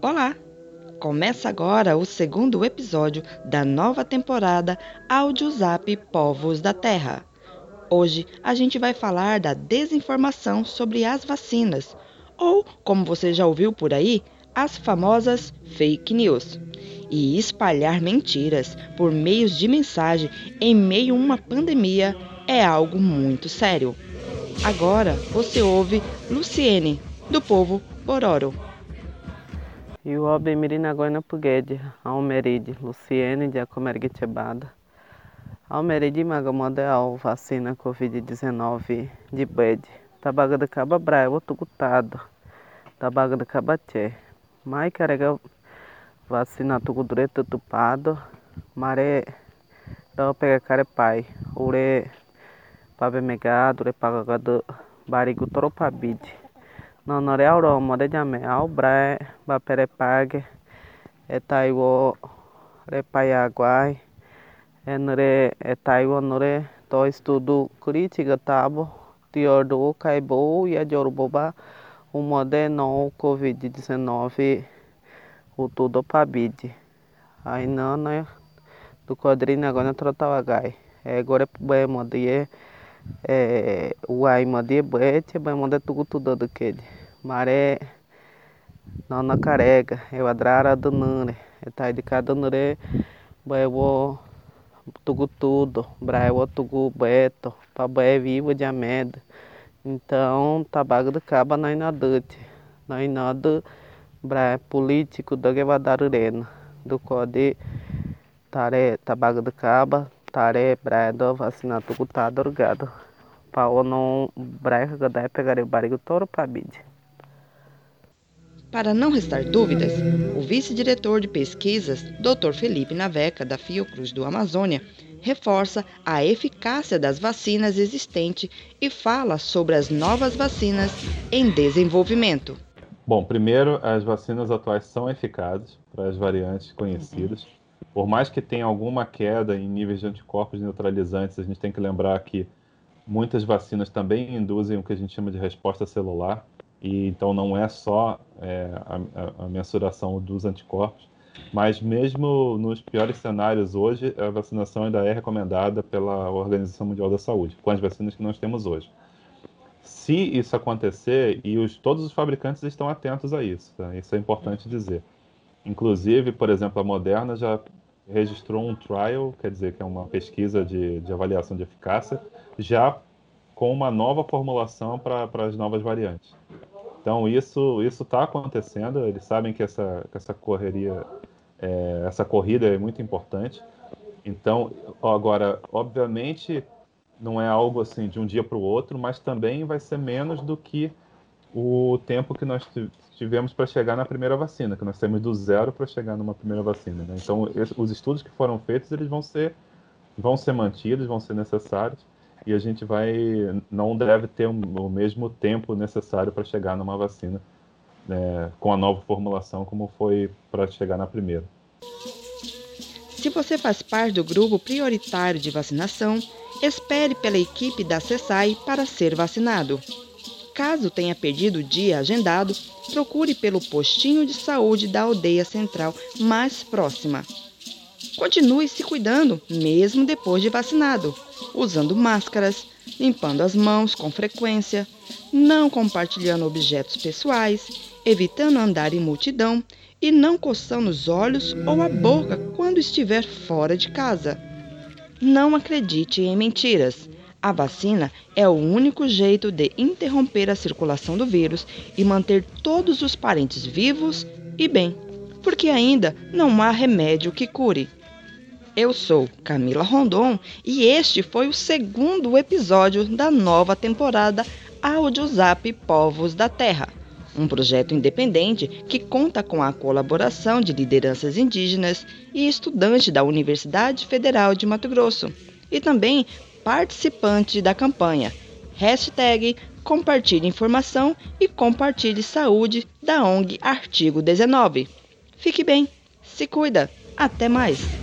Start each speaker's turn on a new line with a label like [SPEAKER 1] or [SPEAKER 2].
[SPEAKER 1] Olá! Começa agora o segundo episódio da nova temporada Audiozap Povos da Terra. Hoje a gente vai falar da desinformação sobre as vacinas, ou, como você já ouviu por aí, as famosas fake news. E espalhar mentiras por meios de mensagem em meio a uma pandemia é algo muito sério. Agora você ouve Luciene, do povo Bororo.
[SPEAKER 2] Iwobe mirinagoina pugede, almeride, Luciene de Acomerguitebada. Almeride magamodeal, vacina Covid-19 de bed. Tabaga de caba braivo tucutado. Tabaga de caba tchê. Mai carrega vacina tucudure tutupado. Mare dao pega care pai. Ure pagado barigo toropabide. Nonore auro mode jame au brae bapere pague. Etaiwo repaiaguai. Enre etaiwo nore to estudo crítica tabo. Tiordo caibo e a jorboba o Modenon Covid-19, o tudo pabide. Aí não, né? Do quadrinho agora trotavagai. É agora é modie é o ai modie bete, tudo tudo do que maré não na carega, eu adrara do nure, é tá de cada nure, bem o tudo tudo, braio tudo beto, para bem vivo de ameda. Então, tabaco de caba na inadute, na inado bra político da Guevadarurena, do code tare tabaco de caba, tare bra do vacina tucutado orgado. Pa o não breca gadai pegar o barigo toro pabide.
[SPEAKER 1] Para não restar dúvidas, o vice-diretor de pesquisas, Dr. Felipe Naveca, da Fiocruz do Amazônia, reforça a eficácia das vacinas existentes e fala sobre as novas vacinas em desenvolvimento.
[SPEAKER 3] Bom, primeiro, as vacinas atuais são eficazes para as variantes conhecidas. Por mais que tenha alguma queda em níveis de anticorpos neutralizantes, a gente tem que lembrar que muitas vacinas também induzem o que a gente chama de resposta celular, e então não é só é, a, a mensuração dos anticorpos, mas mesmo nos piores cenários hoje, a vacinação ainda é recomendada pela Organização Mundial da Saúde, com as vacinas que nós temos hoje. Se isso acontecer, e os, todos os fabricantes estão atentos a isso, tá? isso é importante dizer. Inclusive, por exemplo, a Moderna já registrou um trial, quer dizer, que é uma pesquisa de, de avaliação de eficácia, já com uma nova formulação para as novas variantes. Então, isso está acontecendo, eles sabem que essa, que essa correria é, essa corrida é muito importante. Então, agora, obviamente, não é algo assim de um dia para o outro, mas também vai ser menos do que o tempo que nós tivemos para chegar na primeira vacina, que nós temos do zero para chegar numa primeira vacina. Né? Então, os estudos que foram feitos, eles vão ser, vão ser mantidos, vão ser necessários, e a gente vai, não deve ter o mesmo tempo necessário para chegar numa vacina né, com a nova formulação como foi para chegar na primeira.
[SPEAKER 1] Se você faz parte do grupo prioritário de vacinação, espere pela equipe da CESAI para ser vacinado. Caso tenha perdido o dia agendado, procure pelo postinho de saúde da aldeia central mais próxima. Continue se cuidando, mesmo depois de vacinado, usando máscaras, limpando as mãos com frequência, não compartilhando objetos pessoais evitando andar em multidão e não coçando os olhos ou a boca quando estiver fora de casa. Não acredite em mentiras. A vacina é o único jeito de interromper a circulação do vírus e manter todos os parentes vivos e bem, porque ainda não há remédio que cure. Eu sou Camila Rondon e este foi o segundo episódio da nova temporada Audiozap Povos da Terra um projeto independente que conta com a colaboração de lideranças indígenas e estudantes da Universidade Federal de Mato Grosso, e também participante da campanha hashtag Compartilhe Informação e Compartilhe Saúde da ONG Artigo 19. Fique bem, se cuida, até mais!